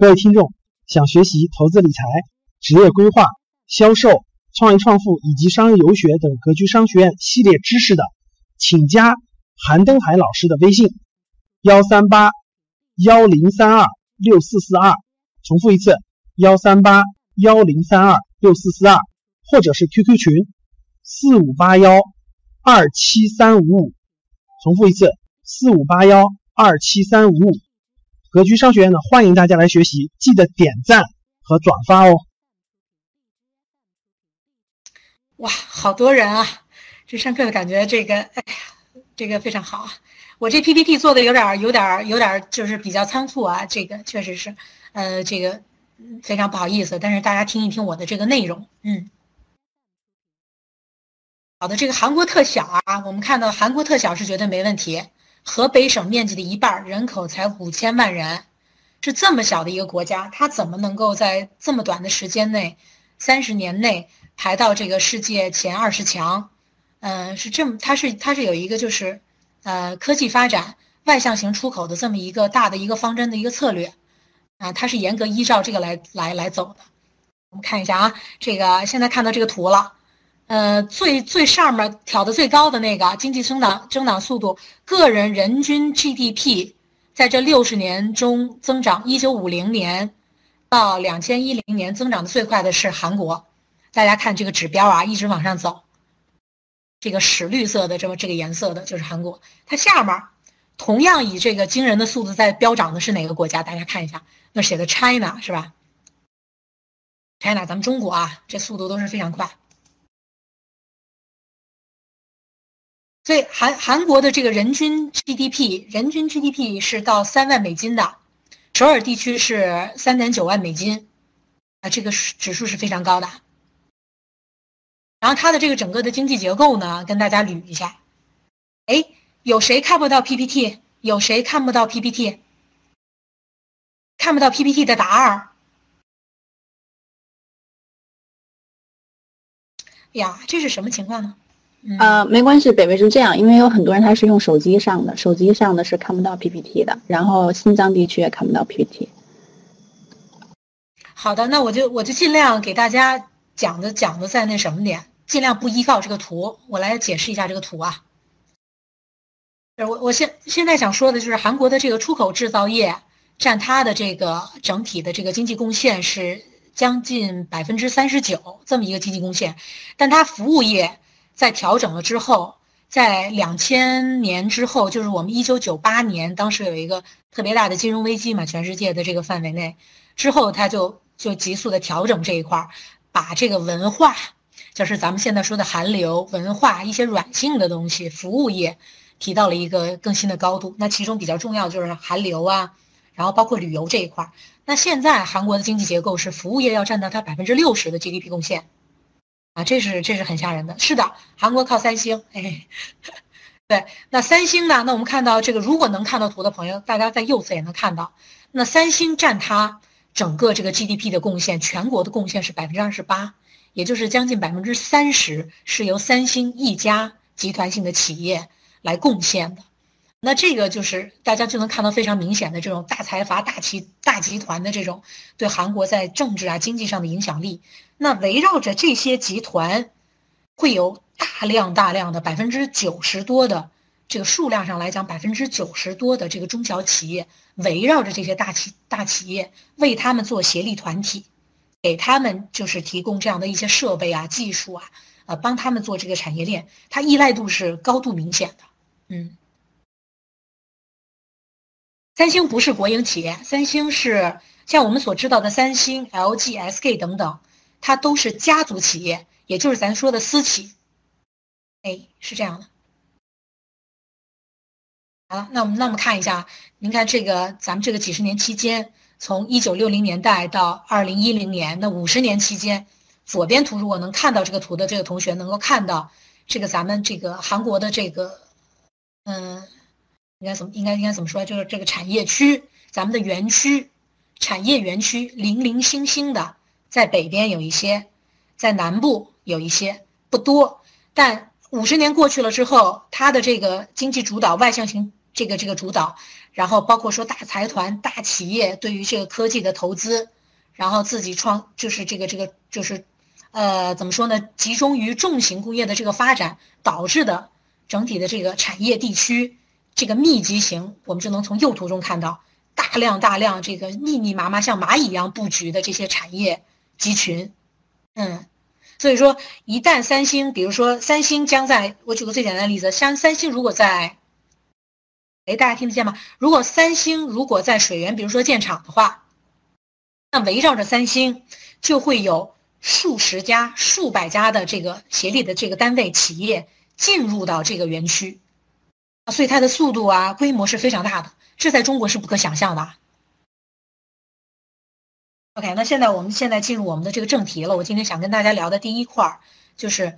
各位听众，想学习投资理财、职业规划、销售、创业创富以及商业游学等格局商学院系列知识的，请加韩登海老师的微信：幺三八幺零三二六四四二。重复一次：幺三八幺零三二六四四二，或者是 QQ 群：四五八幺二七三五五。重复一次：四五八幺二七三五五。格局商学院呢，欢迎大家来学习，记得点赞和转发哦。哇，好多人啊！这上课的感觉，这个，哎呀，这个非常好啊。我这 PPT 做的有点、有点、有点，就是比较仓促啊。这个确实是，呃，这个非常不好意思。但是大家听一听我的这个内容，嗯，好的，这个韩国特小啊，我们看到韩国特小是绝对没问题。河北省面积的一半，人口才五千万人，是这么小的一个国家，它怎么能够在这么短的时间内，三十年内排到这个世界前二十强？嗯，是这么，它是它是有一个就是，呃，科技发展外向型出口的这么一个大的一个方针的一个策略，啊，它是严格依照这个来来来走的。我们看一下啊，这个现在看到这个图了。呃，最最上面挑的最高的那个经济增长增长速度，个人人均 GDP 在这六十年中增长，一九五零年到两千一零年增长的最快的是韩国。大家看这个指标啊，一直往上走，这个屎绿色的这么这个颜色的就是韩国。它下面同样以这个惊人的速度在飙涨的是哪个国家？大家看一下，那写的 China 是吧？China，咱们中国啊，这速度都是非常快。所以韩韩国的这个人均 GDP，人均 GDP 是到三万美金的，首尔地区是三点九万美金，啊，这个指数是非常高的。然后它的这个整个的经济结构呢，跟大家捋一下。哎，有谁看不到 PPT？有谁看不到 PPT？看不到 PPT 的答二。呀，这是什么情况呢？呃，没关系，北北是这样，因为有很多人他是用手机上的，手机上的是看不到 PPT 的，然后新疆地区也看不到 PPT。好的，那我就我就尽量给大家讲的讲的在那什么点，尽量不依靠这个图，我来解释一下这个图啊。我我现现在想说的就是韩国的这个出口制造业占它的这个整体的这个经济贡献是将近百分之三十九这么一个经济贡献，但它服务业。在调整了之后，在两千年之后，就是我们一九九八年，当时有一个特别大的金融危机嘛，全世界的这个范围内，之后他就就急速的调整这一块儿，把这个文化，就是咱们现在说的韩流文化一些软性的东西，服务业提到了一个更新的高度。那其中比较重要就是韩流啊，然后包括旅游这一块儿。那现在韩国的经济结构是服务业要占到它百分之六十的 GDP 贡献。啊，这是这是很吓人的。是的，韩国靠三星。哎，对，那三星呢？那我们看到这个，如果能看到图的朋友，大家在右侧也能看到，那三星占它整个这个 GDP 的贡献，全国的贡献是百分之二十八，也就是将近百分之三十是由三星一家集团性的企业来贡献的。那这个就是大家就能看到非常明显的这种大财阀、大集大集团的这种对韩国在政治啊、经济上的影响力。那围绕着这些集团，会有大量大量的百分之九十多的这个数量上来讲，百分之九十多的这个中小企业围绕着这些大企大企业，为他们做协力团体，给他们就是提供这样的一些设备啊、技术啊，呃，帮他们做这个产业链，它依赖度是高度明显的，嗯。三星不是国营企业，三星是像我们所知道的三星、LG、SK 等等，它都是家族企业，也就是咱说的私企。哎，是这样的。好，那我们那我们看一下，您看这个咱们这个几十年期间，从一九六零年代到二零一零年，那五十年期间，左边图如果能看到这个图的这个同学能够看到，这个咱们这个韩国的这个，嗯。应该怎么应该应该怎么说？就是这个产业区，咱们的园区，产业园区零零星星的，在北边有一些，在南部有一些，不多。但五十年过去了之后，它的这个经济主导外向型这个这个主导，然后包括说大财团、大企业对于这个科技的投资，然后自己创就是这个这个就是，呃，怎么说呢？集中于重型工业的这个发展导致的整体的这个产业地区这个密集型，我们就能从右图中看到大量大量这个密密麻麻像蚂蚁一样布局的这些产业集群，嗯。所以说，一旦三星，比如说三星将在，我举个最简单的例子，像三星如果在，哎，大家听得见吗？如果三星如果在水源，比如说建厂的话，那围绕着三星就会有数十家、数百家的这个协力的这个单位企业进入到这个园区，所以它的速度啊、规模是非常大的，这在中国是不可想象的。OK，那现在我们现在进入我们的这个正题了。我今天想跟大家聊的第一块儿，就是，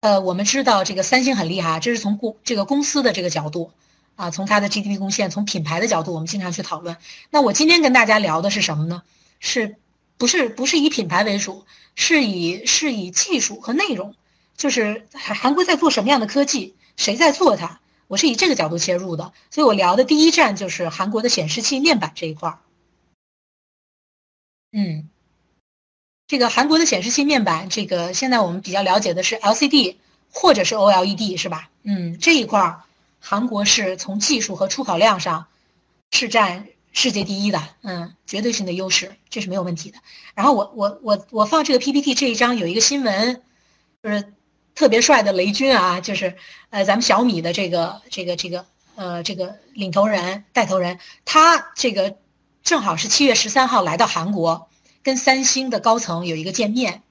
呃，我们知道这个三星很厉害，这是从公这个公司的这个角度，啊，从它的 GDP 贡献，从品牌的角度，我们经常去讨论。那我今天跟大家聊的是什么呢？是，不是不是以品牌为主，是以是以技术和内容，就是韩韩国在做什么样的科技，谁在做它？我是以这个角度切入的，所以我聊的第一站就是韩国的显示器面板这一块儿。嗯，这个韩国的显示器面板，这个现在我们比较了解的是 LCD 或者是 OLED 是吧？嗯，这一块儿韩国是从技术和出口量上是占世界第一的，嗯，绝对性的优势，这是没有问题的。然后我我我我放这个 PPT 这一张有一个新闻，就是特别帅的雷军啊，就是呃咱们小米的这个这个这个呃这个领头人带头人，他这个。正好是七月十三号来到韩国，跟三星的高层有一个见面，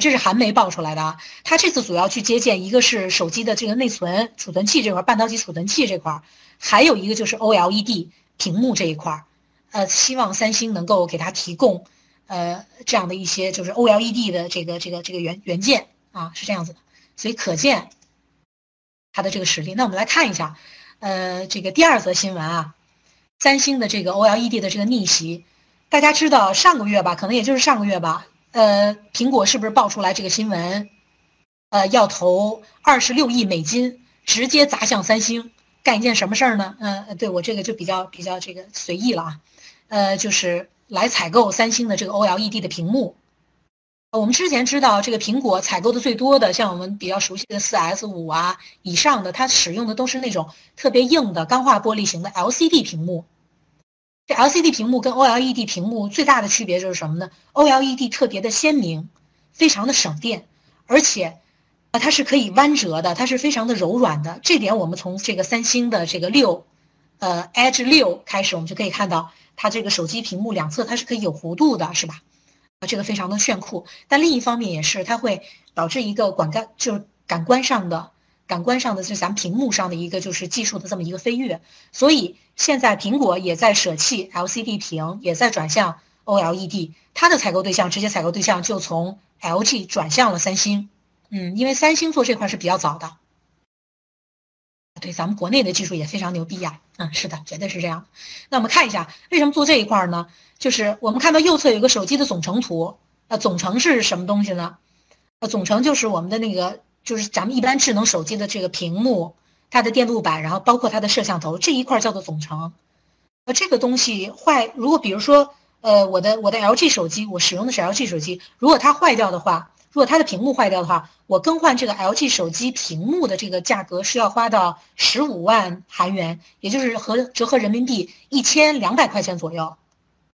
这是韩媒爆出来的啊。他这次主要去接见，一个是手机的这个内存储存器这块，半导体储存器这块，还有一个就是 OLED 屏幕这一块，呃，希望三星能够给他提供，呃，这样的一些就是 OLED 的这个这个这个元元件啊，是这样子的。所以可见他的这个实力。那我们来看一下，呃，这个第二则新闻啊。三星的这个 OLED 的这个逆袭，大家知道上个月吧，可能也就是上个月吧，呃，苹果是不是爆出来这个新闻？呃，要投二十六亿美金，直接砸向三星，干一件什么事儿呢？嗯，对我这个就比较比较这个随意了啊，呃，就是来采购三星的这个 OLED 的屏幕。我们之前知道这个苹果采购的最多的，像我们比较熟悉的四 S 五啊以上的，它使用的都是那种特别硬的钢化玻璃型的 LCD 屏幕。这 LCD 屏幕跟 OLED 屏幕最大的区别就是什么呢？OLED 特别的鲜明，非常的省电，而且啊它是可以弯折的，它是非常的柔软的。这点我们从这个三星的这个六，呃 Edge 六开始，我们就可以看到它这个手机屏幕两侧它是可以有弧度的，是吧？这个非常的炫酷，但另一方面也是它会导致一个感感就是感官上的感官上的就是咱们屏幕上的一个就是技术的这么一个飞跃，所以现在苹果也在舍弃 LCD 屏，也在转向 OLED，它的采购对象直接采购对象就从 LG 转向了三星，嗯，因为三星做这块是比较早的，对，咱们国内的技术也非常牛逼呀，嗯，是的，绝对是这样。那我们看一下为什么做这一块呢？就是我们看到右侧有个手机的总成图，呃，总成是什么东西呢？呃，总成就是我们的那个，就是咱们一般智能手机的这个屏幕，它的电路板，然后包括它的摄像头这一块叫做总成。呃，这个东西坏，如果比如说，呃，我的我的 LG 手机，我使用的是 LG 手机，如果它坏掉的话，如果它的屏幕坏掉的话，我更换这个 LG 手机屏幕的这个价格是要花到十五万韩元，也就是合折合人民币一千两百块钱左右。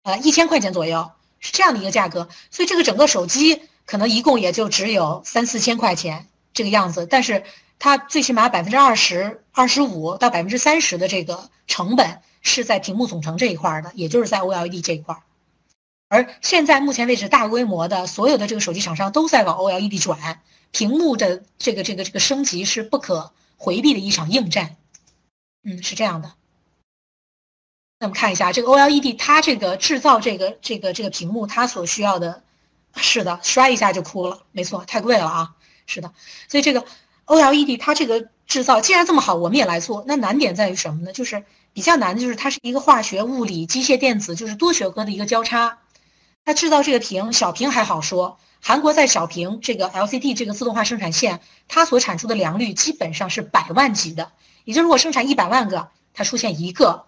呃，一千块钱左右是这样的一个价格，所以这个整个手机可能一共也就只有三四千块钱这个样子，但是它最起码百分之二十二十五到百分之三十的这个成本是在屏幕总成这一块的，也就是在 OLED 这一块。而现在目前为止，大规模的所有的这个手机厂商都在往 OLED 转，屏幕的这个这个这个升级是不可回避的一场硬战。嗯，是这样的。那么看一下这个 OLED，它这个制造这个这个这个屏幕，它所需要的，是的，摔一下就哭了，没错，太贵了啊，是的，所以这个 OLED 它这个制造既然这么好，我们也来做。那难点在于什么呢？就是比较难的就是它是一个化学、物理、机械、电子，就是多学科的一个交叉。它制造这个屏，小屏还好说，韩国在小屏这个 LCD 这个自动化生产线，它所产出的良率基本上是百万级的，也就是我生产一百万个，它出现一个。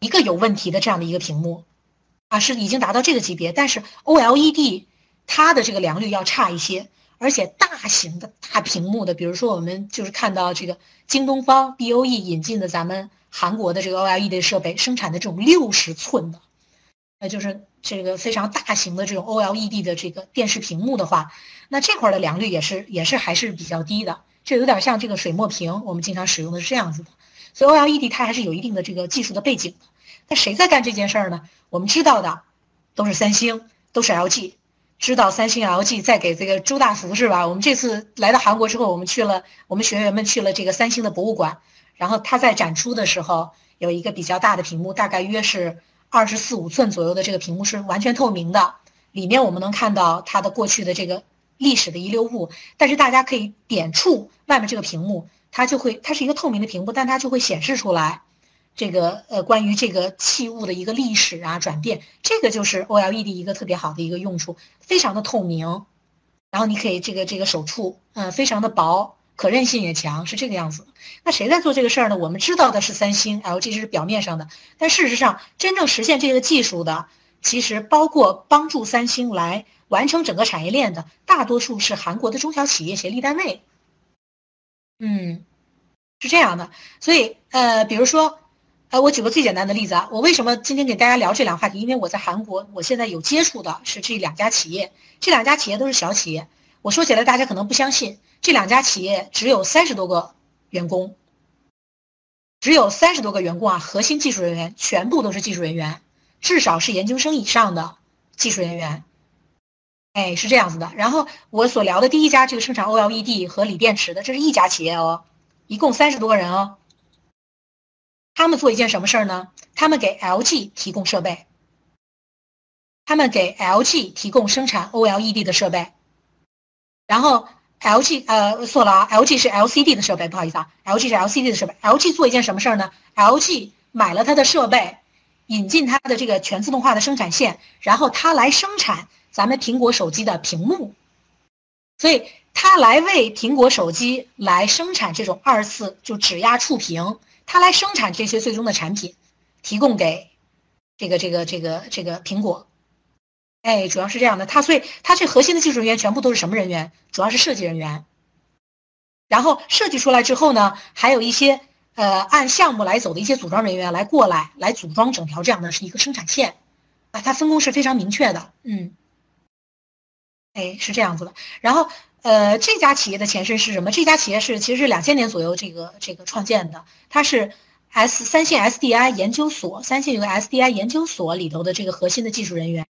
一个有问题的这样的一个屏幕，啊，是已经达到这个级别。但是 OLED 它的这个良率要差一些，而且大型的大屏幕的，比如说我们就是看到这个京东方 BOE 引进的咱们韩国的这个 OLED 设备生产的这种六十寸的，那就是这个非常大型的这种 OLED 的这个电视屏幕的话，那这块的良率也是也是还是比较低的，这有点像这个水墨屏，我们经常使用的是这样子的。所以 OLED 它还是有一定的这个技术的背景的。那谁在干这件事儿呢？我们知道的都是三星，都是 LG。知道三星、LG 在给这个朱大福是吧？我们这次来到韩国之后，我们去了，我们学员们去了这个三星的博物馆。然后他在展出的时候，有一个比较大的屏幕，大概约是二十四五寸左右的这个屏幕是完全透明的，里面我们能看到它的过去的这个历史的遗留物。但是大家可以点触外面这个屏幕。它就会，它是一个透明的屏幕，但它就会显示出来，这个呃关于这个器物的一个历史啊转变，这个就是 OLED 一个特别好的一个用处，非常的透明，然后你可以这个这个手触，嗯，非常的薄，可韧性也强，是这个样子。那谁在做这个事儿呢？我们知道的是三星、LG 是表面上的，但事实上真正实现这个技术的，其实包括帮助三星来完成整个产业链的，大多数是韩国的中小企业协力单位。嗯，是这样的，所以呃，比如说，呃，我举个最简单的例子啊，我为什么今天给大家聊这两个话题？因为我在韩国，我现在有接触的是这两家企业，这两家企业都是小企业。我说起来大家可能不相信，这两家企业只有三十多个员工，只有三十多个员工啊，核心技术人员全部都是技术人员，至少是研究生以上的技术人员。哎，是这样子的。然后我所聊的第一家这个生产 OLED 和锂电池的，这是一家企业哦，一共三十多个人哦。他们做一件什么事儿呢？他们给 LG 提供设备，他们给 LG 提供生产 OLED 的设备。然后 LG 呃错了啊，LG 是 LCD 的设备，不好意思啊，LG 是 LCD 的设备。LG 做一件什么事儿呢？LG 买了它的设备，引进它的这个全自动化的生产线，然后它来生产。咱们苹果手机的屏幕，所以它来为苹果手机来生产这种二次就指压触屏，它来生产这些最终的产品，提供给这个这个这个这个苹果。哎，主要是这样的，它所以它这核心的技术人员全部都是什么人员？主要是设计人员。然后设计出来之后呢，还有一些呃按项目来走的一些组装人员来过来来组装整条这样的是一个生产线啊，它分工是非常明确的，嗯。哎，是这样子的。然后，呃，这家企业的前身是什么？这家企业是其实是两千年左右这个这个创建的。它是 S 三星 SDI 研究所，三星有个 SDI 研究所里头的这个核心的技术人员。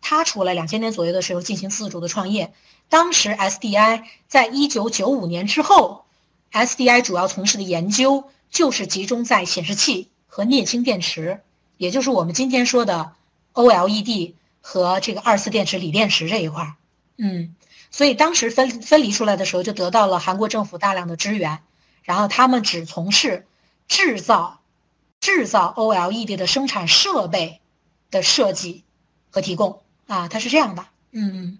他出来两千年左右的时候进行自主的创业。当时 SDI 在一九九五年之后，SDI 主要从事的研究就是集中在显示器和镍氢电池，也就是我们今天说的 OLED 和这个二次电池、锂电池这一块儿。嗯，所以当时分分离出来的时候，就得到了韩国政府大量的支援，然后他们只从事制造、制造 OLED 的生产设备的设计和提供啊，它是这样的。嗯，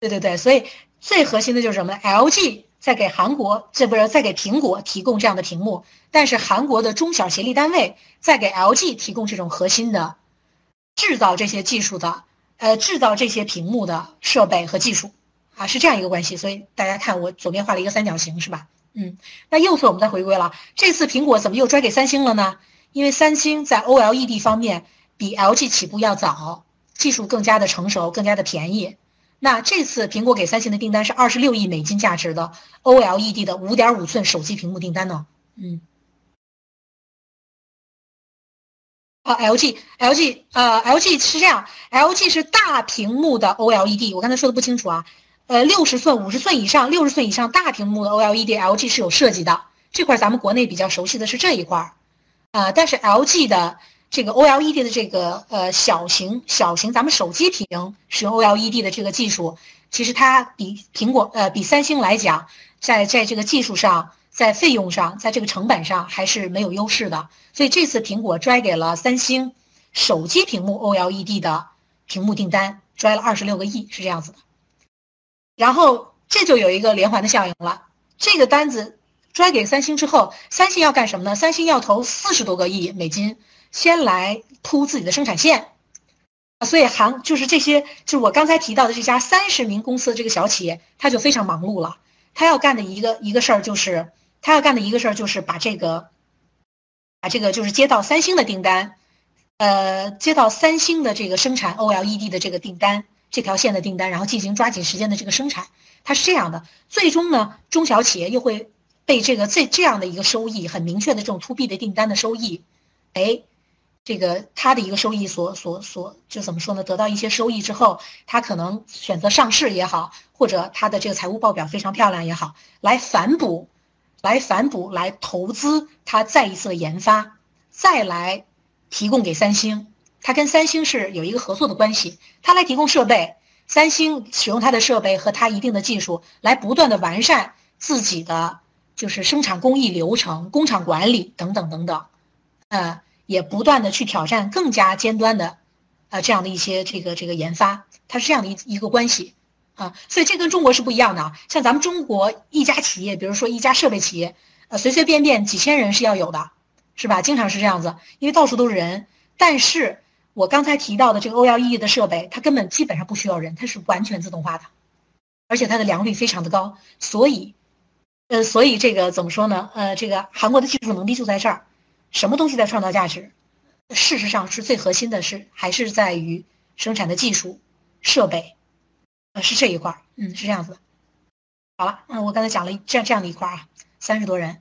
对对对，所以最核心的就是什么？LG 在给韩国，这不是在给苹果提供这样的屏幕，但是韩国的中小协力单位在给 LG 提供这种核心的制造这些技术的。呃，制造这些屏幕的设备和技术，啊，是这样一个关系。所以大家看，我左边画了一个三角形，是吧？嗯，那右侧我们再回归了。这次苹果怎么又拽给三星了呢？因为三星在 OLED 方面比 LG 起步要早，技术更加的成熟，更加的便宜。那这次苹果给三星的订单是二十六亿美金价值的 OLED 的五点五寸手机屏幕订单呢。嗯。啊，LG，LG，呃，LG 是这样，LG 是大屏幕的 OLED，我刚才说的不清楚啊，呃，六十寸、五十寸以上、六十寸以上大屏幕的 OLED，LG 是有设计的，这块咱们国内比较熟悉的是这一块儿，啊，但是 LG 的这个 OLED 的这个呃小型小型咱们手机屏使用 OLED 的这个技术，其实它比苹果呃比三星来讲，在在这个技术上。在费用上，在这个成本上还是没有优势的，所以这次苹果拽给了三星手机屏幕 OLED 的屏幕订单，拽了二十六个亿，是这样子的。然后这就有一个连环的效应了，这个单子拽给三星之后，三星要干什么呢？三星要投四十多个亿美金先来铺自己的生产线。所以韩就是这些，就是我刚才提到的这家三十名公司的这个小企业，他就非常忙碌了。他要干的一个一个事儿就是，他要干的一个事儿就是把这个，把这个就是接到三星的订单，呃，接到三星的这个生产 OLED 的这个订单，这条线的订单，然后进行抓紧时间的这个生产。它是这样的，最终呢，中小企业又会被这个这这样的一个收益很明确的这种 to B 的订单的收益，哎。这个他的一个收益所所所就怎么说呢？得到一些收益之后，他可能选择上市也好，或者他的这个财务报表非常漂亮也好，来反哺，来反哺，来投资他再一次的研发，再来提供给三星。他跟三星是有一个合作的关系，他来提供设备，三星使用他的设备和他一定的技术来不断的完善自己的就是生产工艺流程、工厂管理等等等等，呃。也不断的去挑战更加尖端的，呃，这样的一些这个这个研发，它是这样的一一个关系，啊，所以这跟中国是不一样的啊。像咱们中国一家企业，比如说一家设备企业，呃，随随便便几千人是要有的，是吧？经常是这样子，因为到处都是人。但是我刚才提到的这个 OLED 的设备，它根本基本上不需要人，它是完全自动化的，而且它的良率非常的高。所以，呃，所以这个怎么说呢？呃，这个韩国的技术能力就在这儿。什么东西在创造价值？事实上是最核心的是还是在于生产的技术、设备，呃，是这一块儿。嗯，是这样子的。好了，嗯，我刚才讲了这样这样的一块儿啊，三十多人。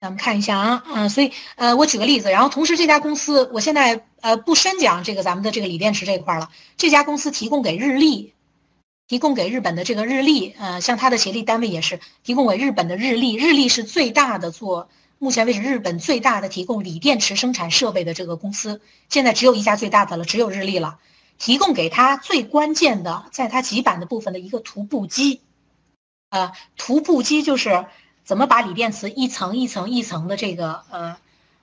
咱们看一下啊，嗯，所以呃，我举个例子，然后同时这家公司，我现在呃不深讲这个咱们的这个锂电池这一块了。这家公司提供给日立。提供给日本的这个日立，呃，像它的协力单位也是提供给日本的日立，日立是最大的做，目前为止日本最大的提供锂电池生产设备的这个公司，现在只有一家最大的了，只有日立了。提供给他最关键的，在它极板的部分的一个涂布机，呃，涂布机就是怎么把锂电池一层一层一层的这个呃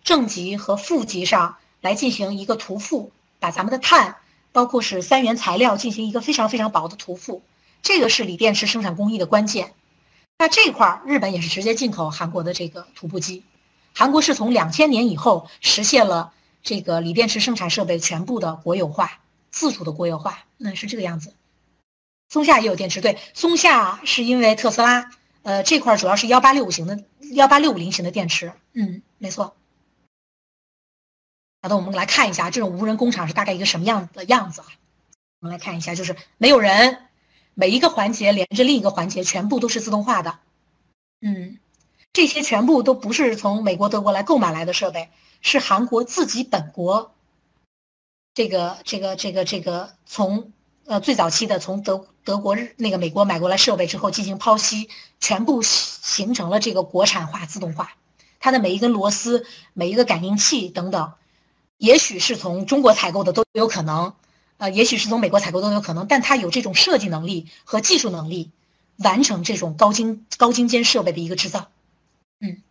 正极和负极上来进行一个涂覆，把咱们的碳。包括是三元材料进行一个非常非常薄的涂覆，这个是锂电池生产工艺的关键。那这块儿日本也是直接进口韩国的这个涂布机，韩国是从两千年以后实现了这个锂电池生产设备全部的国有化、自主的国有化，那是这个样子。松下也有电池，对，松下是因为特斯拉，呃，这块主要是幺八六五型的幺八六五零型的电池，嗯，没错。好的，我们来看一下这种无人工厂是大概一个什么样的样子啊？我们来看一下，就是没有人，每一个环节连着另一个环节，全部都是自动化的。嗯，这些全部都不是从美国、德国来购买来的设备，是韩国自己本国。这个、这个、这个、这个，从呃最早期的从德德国、那个美国买过来设备之后进行剖析，全部形成了这个国产化、自动化。它的每一根螺丝、每一个感应器等等。也许是从中国采购的都有可能，呃，也许是从美国采购都有可能，但它有这种设计能力和技术能力，完成这种高精高精尖设备的一个制造。嗯，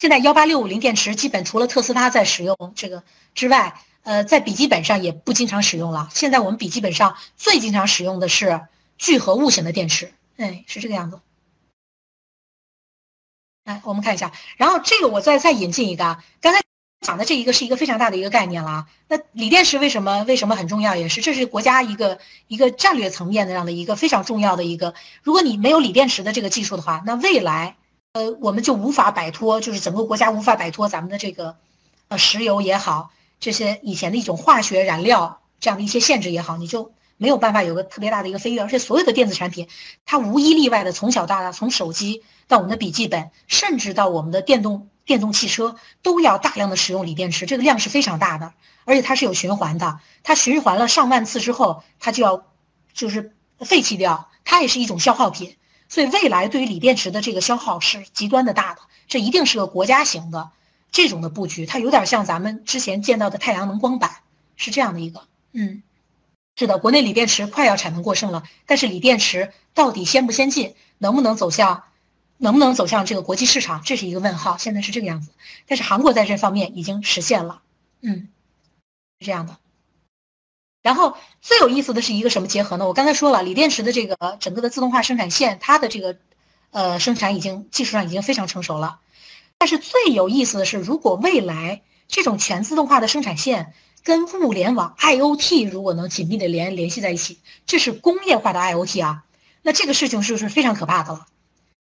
现在幺八六五零电池基本除了特斯拉在使用这个之外，呃，在笔记本上也不经常使用了。现在我们笔记本上最经常使用的是聚合物型的电池，哎，是这个样子。来，我们看一下，然后这个我再再引进一个啊，刚才。讲的这一个是一个非常大的一个概念了啊。那锂电池为什么为什么很重要？也是这是国家一个一个战略层面的这样的一个非常重要的一个。如果你没有锂电池的这个技术的话，那未来呃我们就无法摆脱，就是整个国家无法摆脱咱们的这个呃石油也好，这些以前的一种化学燃料这样的一些限制也好，你就没有办法有个特别大的一个飞跃。而且所有的电子产品，它无一例外的从小到大，从手机到我们的笔记本，甚至到我们的电动。电动汽车都要大量的使用锂电池，这个量是非常大的，而且它是有循环的。它循环了上万次之后，它就要就是废弃掉，它也是一种消耗品。所以未来对于锂电池的这个消耗是极端的大的，这一定是个国家型的这种的布局。它有点像咱们之前见到的太阳能光板，是这样的一个。嗯，是的，国内锂电池快要产能过剩了，但是锂电池到底先不先进，能不能走向？能不能走向这个国际市场，这是一个问号。现在是这个样子，但是韩国在这方面已经实现了，嗯，是这样的。然后最有意思的是一个什么结合呢？我刚才说了，锂电池的这个整个的自动化生产线，它的这个呃生产已经技术上已经非常成熟了。但是最有意思的是，如果未来这种全自动化的生产线跟物联网 IOT 如果能紧密的联联系在一起，这是工业化的 IOT 啊，那这个事情是不是非常可怕的了。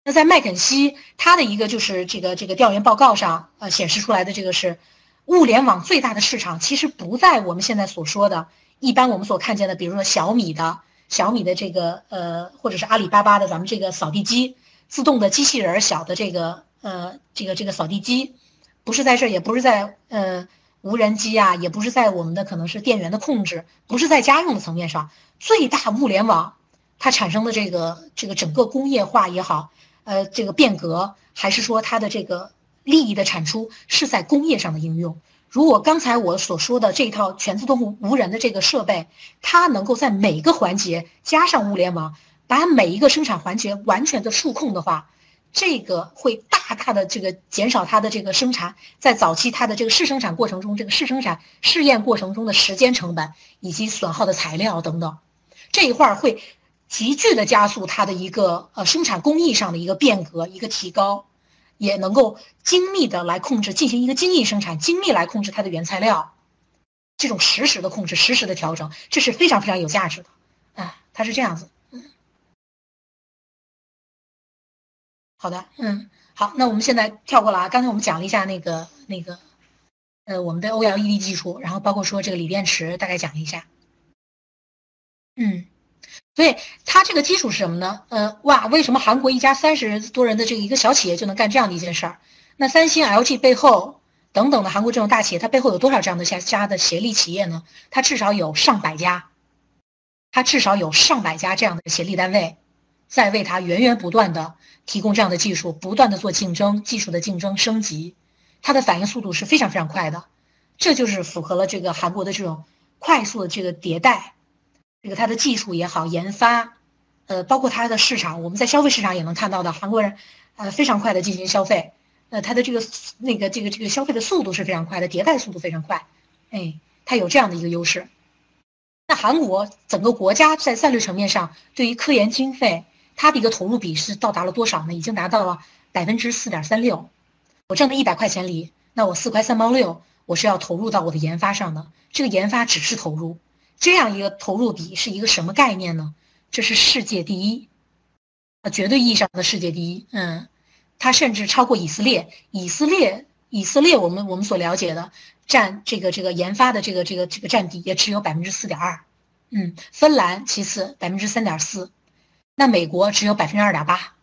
那在麦肯锡他的一个就是这个这个调研报告上，呃，显示出来的这个是，物联网最大的市场其实不在我们现在所说的，一般我们所看见的，比如说小米的小米的这个呃，或者是阿里巴巴的咱们这个扫地机，自动的机器人小的这个呃这个这个扫地机，不是在这儿，也不是在呃无人机啊，也不是在我们的可能是电源的控制，不是在家用的层面上，最大物联网它产生的这个这个整个工业化也好。呃，这个变革还是说它的这个利益的产出是在工业上的应用。如果刚才我所说的这一套全自动无人的这个设备，它能够在每个环节加上物联网，把每一个生产环节完全的数控的话，这个会大大的这个减少它的这个生产在早期它的这个试生产过程中，这个试生产试验过程中的时间成本以及损耗的材料等等，这一块儿会。急剧的加速它的一个呃生产工艺上的一个变革，一个提高，也能够精密的来控制，进行一个精益生产，精密来控制它的原材料，这种实时的控制，实时的调整，这是非常非常有价值的，啊，它是这样子，好的，嗯，好，那我们现在跳过了啊，刚才我们讲了一下那个那个，呃，我们的 OLED 技术，然后包括说这个锂电池，大概讲了一下，嗯。所以它这个基础是什么呢？呃，哇，为什么韩国一家三十多人的这个一个小企业就能干这样的一件事儿？那三星、LG 背后等等的韩国这种大企业，它背后有多少这样的家家的协力企业呢？它至少有上百家，它至少有上百家这样的协力单位，在为它源源不断的提供这样的技术，不断的做竞争，技术的竞争升级，它的反应速度是非常非常快的，这就是符合了这个韩国的这种快速的这个迭代。这个它的技术也好，研发，呃，包括它的市场，我们在消费市场也能看到的，韩国人，呃，非常快的进行消费，呃，它的这个那个这个这个消费的速度是非常快的，迭代速度非常快，哎，它有这样的一个优势。那韩国整个国家在战略层面上对于科研经费，它的一个投入比是到达了多少呢？已经达到了百分之四点三六。我挣的一百块钱里，那我四块三毛六，我是要投入到我的研发上的，这个研发只是投入。这样一个投入比是一个什么概念呢？这是世界第一，啊，绝对意义上的世界第一。嗯，它甚至超过以色列。以色列，以色列，我们我们所了解的占这个这个研发的这个这个这个占比也只有百分之四点二。嗯，芬兰其次百分之三点四，那美国只有百分之二点八。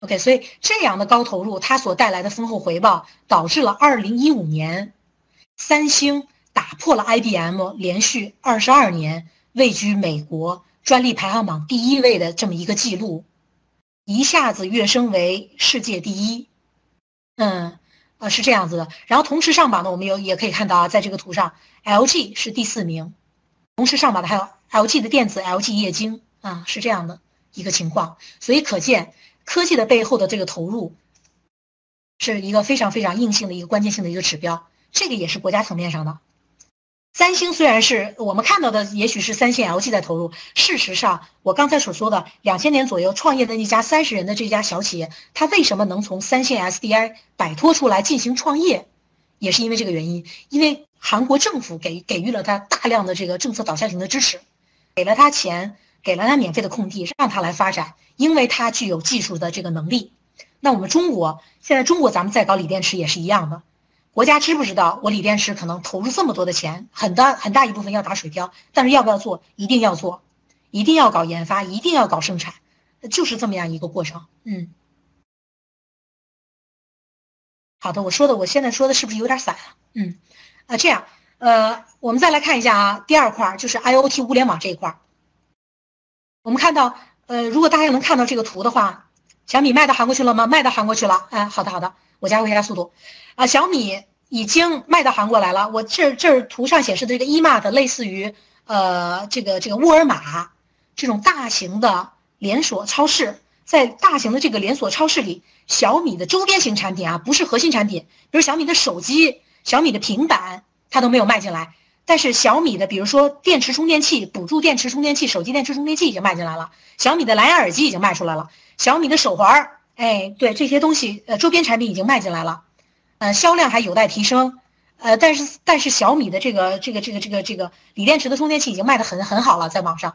OK，所以这样的高投入，它所带来的丰厚回报，导致了二零一五年。三星打破了 IBM 连续二十二年位居美国专利排行榜第一位的这么一个记录，一下子跃升为世界第一。嗯，呃，是这样子的。然后同时上榜的，我们有也可以看到啊，在这个图上，LG 是第四名。同时上榜的还有 LG 的电子、LG 液晶啊，是这样的一个情况。所以可见，科技的背后的这个投入，是一个非常非常硬性的一个关键性的一个指标。这个也是国家层面上的。三星虽然是我们看到的，也许是三星、LG 在投入。事实上，我刚才所说的两千年左右创业的那家三十人的这家小企业，它为什么能从三星 SDI 摆脱出来进行创业，也是因为这个原因。因为韩国政府给给予了它大量的这个政策导向型的支持，给了他钱，给了他免费的空地，让他来发展，因为他具有技术的这个能力。那我们中国现在，中国咱们在搞锂电池也是一样的。国家知不知道我锂电池可能投入这么多的钱，很大很大一部分要打水漂，但是要不要做，一定要做，一定要搞研发，一定要搞生产，就是这么样一个过程。嗯，好的，我说的，我现在说的是不是有点散啊？嗯，啊，这样，呃，我们再来看一下啊，第二块就是 IOT 物联网这一块我们看到，呃，如果大家能看到这个图的话，小米卖到韩国去了吗？卖到韩国去了。哎，好的好的，我加快一下速度。啊，小米已经卖到韩国来了。我这这图上显示的这个 E-Mart 类似于呃这个这个沃尔玛这种大型的连锁超市，在大型的这个连锁超市里，小米的周边型产品啊，不是核心产品，比如小米的手机、小米的平板，它都没有卖进来。但是小米的，比如说电池充电器、补助电池充电器、手机电池充电器已经卖进来了。小米的蓝牙耳机已经卖出来了。小米的手环儿哎，对这些东西，呃，周边产品已经卖进来了，呃，销量还有待提升，呃，但是但是小米的这个这个这个这个这个锂电池的充电器已经卖的很很好了，在网上，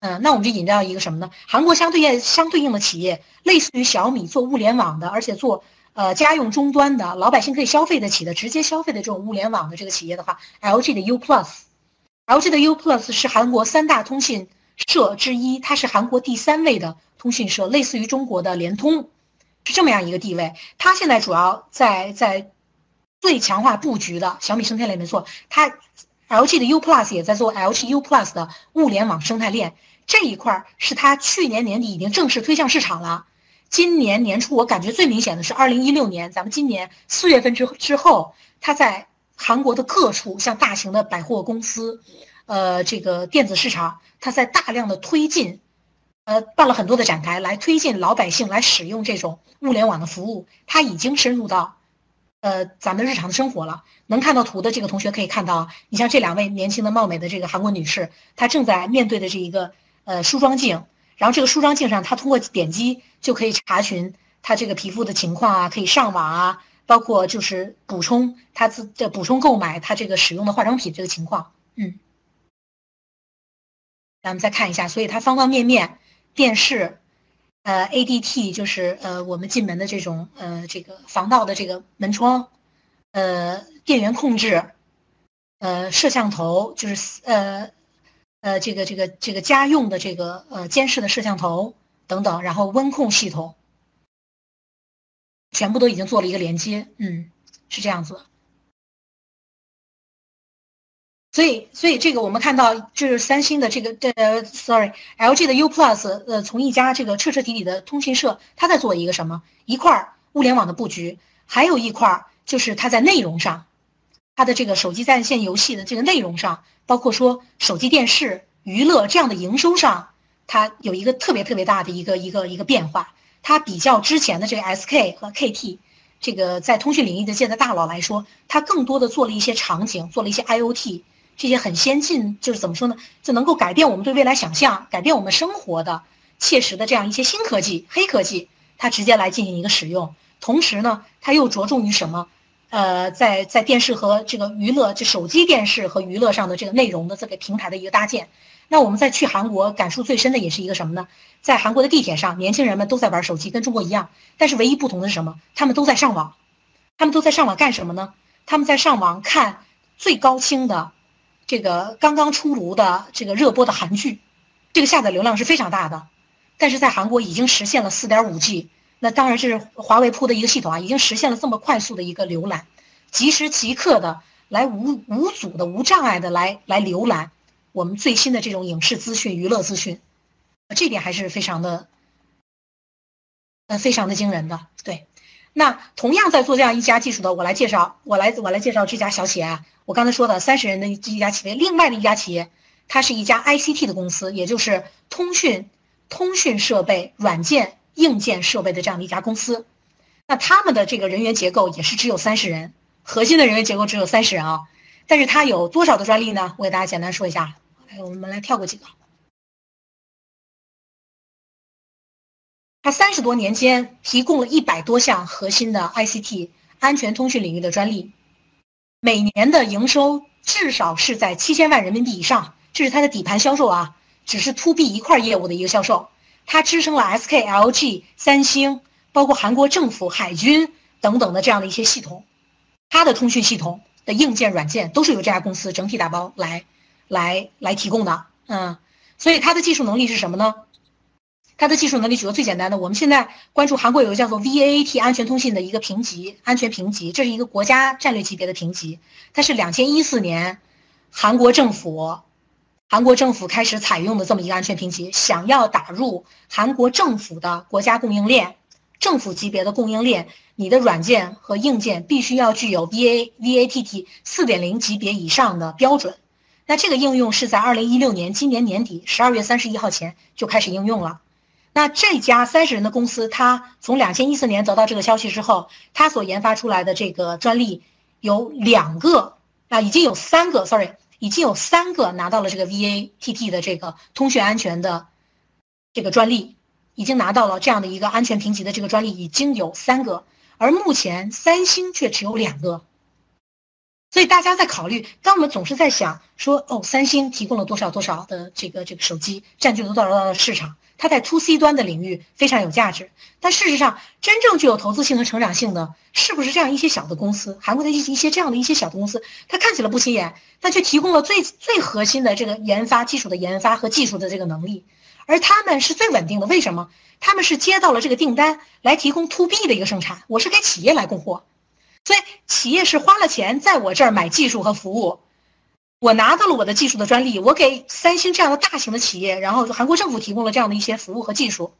嗯，那我们就引到一个什么呢？韩国相对应相对应的企业，类似于小米做物联网的，而且做呃家用终端的，老百姓可以消费得起的，直接消费的这种物联网的这个企业的话，LG 的 U Plus，LG 的 U Plus 是韩国三大通信社之一，它是韩国第三位的。通讯社类似于中国的联通，是这么样一个地位。它现在主要在在最强化布局的小米生态链没错，它 LG 的 U Plus 也在做 LG U Plus 的物联网生态链这一块，是它去年年底已经正式推向市场了。今年年初我感觉最明显的是二零一六年，咱们今年四月份之之后，它在韩国的各处像大型的百货公司，呃，这个电子市场，它在大量的推进。呃，办了很多的展台来推进老百姓来使用这种物联网的服务，它已经深入到，呃，咱们日常的生活了。能看到图的这个同学可以看到，你像这两位年轻的貌美的这个韩国女士，她正在面对的这一个呃梳妆镜，然后这个梳妆镜上，他通过点击就可以查询他这个皮肤的情况啊，可以上网啊，包括就是补充他自的补充购买他这个使用的化妆品这个情况。嗯，咱们再看一下，所以它方方面面。电视，呃，ADT 就是呃我们进门的这种呃这个防盗的这个门窗，呃，电源控制，呃，摄像头就是呃呃这个这个这个家用的这个呃监视的摄像头等等，然后温控系统，全部都已经做了一个连接，嗯，是这样子。所以，所以这个我们看到，就是三星的这个，呃，sorry，LG 的 U Plus，呃，从一家这个彻彻底底的通讯社，它在做一个什么？一块物联网的布局，还有一块就是它在内容上，它的这个手机在线游戏的这个内容上，包括说手机电视娱乐这样的营收上，它有一个特别特别大的一个一个一个变化。它比较之前的这个 SK 和 KT，这个在通讯领域的界的大佬来说，它更多的做了一些场景，做了一些 IOT。这些很先进，就是怎么说呢？就能够改变我们对未来想象、改变我们生活的切实的这样一些新科技、黑科技，它直接来进行一个使用。同时呢，它又着重于什么？呃，在在电视和这个娱乐，就手机电视和娱乐上的这个内容的这个平台的一个搭建。那我们在去韩国感触最深的也是一个什么呢？在韩国的地铁上，年轻人们都在玩手机，跟中国一样，但是唯一不同的是什么？他们都在上网，他们都在上网干什么呢？他们在上网看最高清的。这个刚刚出炉的这个热播的韩剧，这个下载流量是非常大的，但是在韩国已经实现了四点五 G，那当然是华为铺的一个系统啊，已经实现了这么快速的一个浏览，即时即刻的来无无阻的无障碍的来来浏览我们最新的这种影视资讯、娱乐资讯，这点还是非常的，呃，非常的惊人的。对，那同样在做这样一家技术的，我来介绍，我来我来介绍这家小企业啊。我刚才说的三十人的这一家企业，另外的一家企业，它是一家 ICT 的公司，也就是通讯、通讯设备、软件、硬件设备的这样的一家公司。那他们的这个人员结构也是只有三十人，核心的人员结构只有三十人啊。但是它有多少的专利呢？我给大家简单说一下。来，我们来跳过几个。它三十多年间提供了一百多项核心的 ICT 安全通讯领域的专利。每年的营收至少是在七千万人民币以上，这是它的底盘销售啊，只是 to B 一块业务的一个销售。它支撑了 SK、LG、三星，包括韩国政府、海军等等的这样的一些系统。它的通讯系统的硬件、软件都是由这家公司整体打包来、来、来提供的。嗯，所以它的技术能力是什么呢？它的技术能力举个最简单的，我们现在关注韩国有个叫做 VAAT 安全通信的一个评级，安全评级，这是一个国家战略级别的评级。它是两千一四年，韩国政府，韩国政府开始采用的这么一个安全评级。想要打入韩国政府的国家供应链，政府级别的供应链，你的软件和硬件必须要具有 VA VATT 四点零级别以上的标准。那这个应用是在二零一六年今年年底十二月三十一号前就开始应用了。那这家三十人的公司，他从两千一四年得到这个消息之后，他所研发出来的这个专利有两个啊，已经有三个，sorry，已经有三个拿到了这个 VATT 的这个通讯安全的这个专利，已经拿到了这样的一个安全评级的这个专利，已经有三个，而目前三星却只有两个。所以大家在考虑，当我们总是在想说，哦，三星提供了多少多少的这个这个手机，占据了多少多少的市场，它在 to C 端的领域非常有价值。但事实上，真正具有投资性和成长性的，是不是这样一些小的公司？韩国的一一些这样的一些小的公司，它看起来不起眼，但却提供了最最核心的这个研发技术的研发和技术的这个能力，而他们是最稳定的。为什么？他们是接到了这个订单来提供 to B 的一个生产，我是给企业来供货。所以，企业是花了钱在我这儿买技术和服务，我拿到了我的技术的专利，我给三星这样的大型的企业，然后韩国政府提供了这样的一些服务和技术、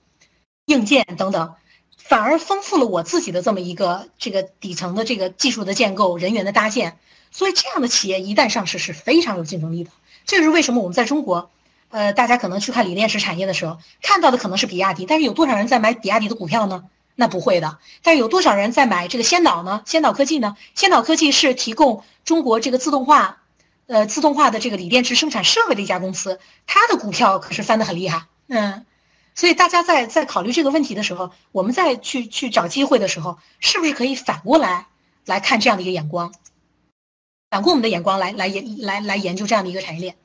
硬件等等，反而丰富了我自己的这么一个这个底层的这个技术的建构、人员的搭建。所以，这样的企业一旦上市是非常有竞争力的。这就是为什么我们在中国，呃，大家可能去看锂电池产业的时候，看到的可能是比亚迪，但是有多少人在买比亚迪的股票呢？那不会的，但是有多少人在买这个先导呢？先导科技呢？先导科技是提供中国这个自动化，呃，自动化的这个锂电池生产设备的一家公司，它的股票可是翻得很厉害。嗯，所以大家在在考虑这个问题的时候，我们在去去找机会的时候，是不是可以反过来来看这样的一个眼光，反过我们的眼光来来研来来研究这样的一个产业链？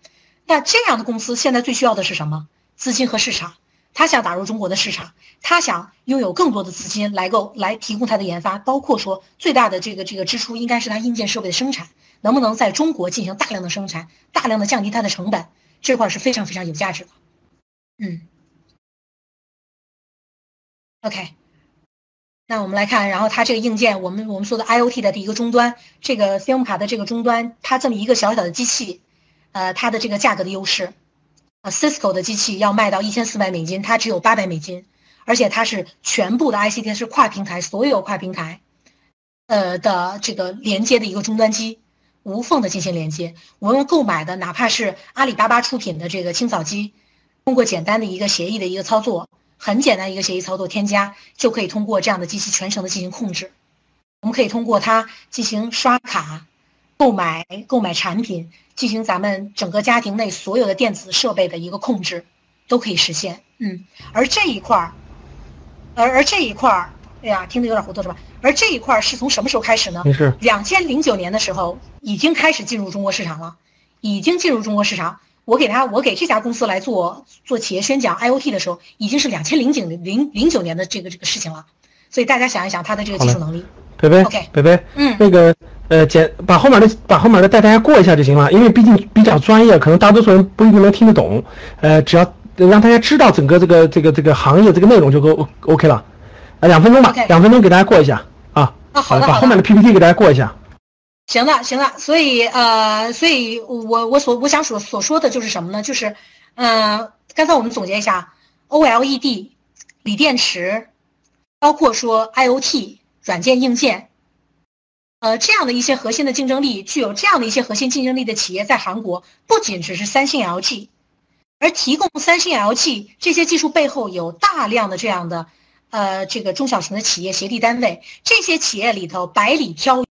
那这样的公司现在最需要的是什么？资金和市场。他想打入中国的市场，他想拥有更多的资金来够来提供他的研发，包括说最大的这个这个支出应该是他硬件设备的生产，能不能在中国进行大量的生产，大量的降低它的成本，这块是非常非常有价值的。嗯，OK，那我们来看，然后它这个硬件，我们我们说的 IOT 的第一个终端，这个 SIM 卡的这个终端，它这么一个小小的机器，呃，它的这个价格的优势。啊，Cisco 的机器要卖到一千四百美金，它只有八百美金，而且它是全部的 ICT 是跨平台，所有跨平台，呃的这个连接的一个终端机，无缝的进行连接。我们购买的哪怕是阿里巴巴出品的这个清扫机，通过简单的一个协议的一个操作，很简单一个协议操作添加，就可以通过这样的机器全程的进行控制。我们可以通过它进行刷卡。购买购买产品，进行咱们整个家庭内所有的电子设备的一个控制，都可以实现。嗯，而这一块儿，而而这一块儿，哎呀，听得有点糊涂是吧？而这一块儿是从什么时候开始呢？两千零九年的时候已经开始进入中国市场了，已经进入中国市场。我给他，我给这家公司来做做企业宣讲 IOT 的时候，已经是两千零九零零九年的这个这个事情了。所以大家想一想，他的这个技术能力。北北，OK，北北，嗯，那个。呃，简把后面的把后面的带大家过一下就行了，因为毕竟比较专业，可能大多数人不一定能听得懂。呃，只要让大家知道整个这个这个这个行业这个内容就够 OK 了。啊，两分钟吧，两分钟给大家过一下啊。啊，好的，把后面的 PPT 给大家过一下。行了，行了。所以呃，所以我我所我想所所说的就是什么呢？就是，嗯，刚才我们总结一下，OLED、锂电池，包括说 IOT 软件硬件。呃，这样的一些核心的竞争力，具有这样的一些核心竞争力的企业，在韩国不仅只是三星、LG，而提供三星、LG 这些技术背后有大量的这样的，呃，这个中小型的企业协力单位，这些企业里头百里挑。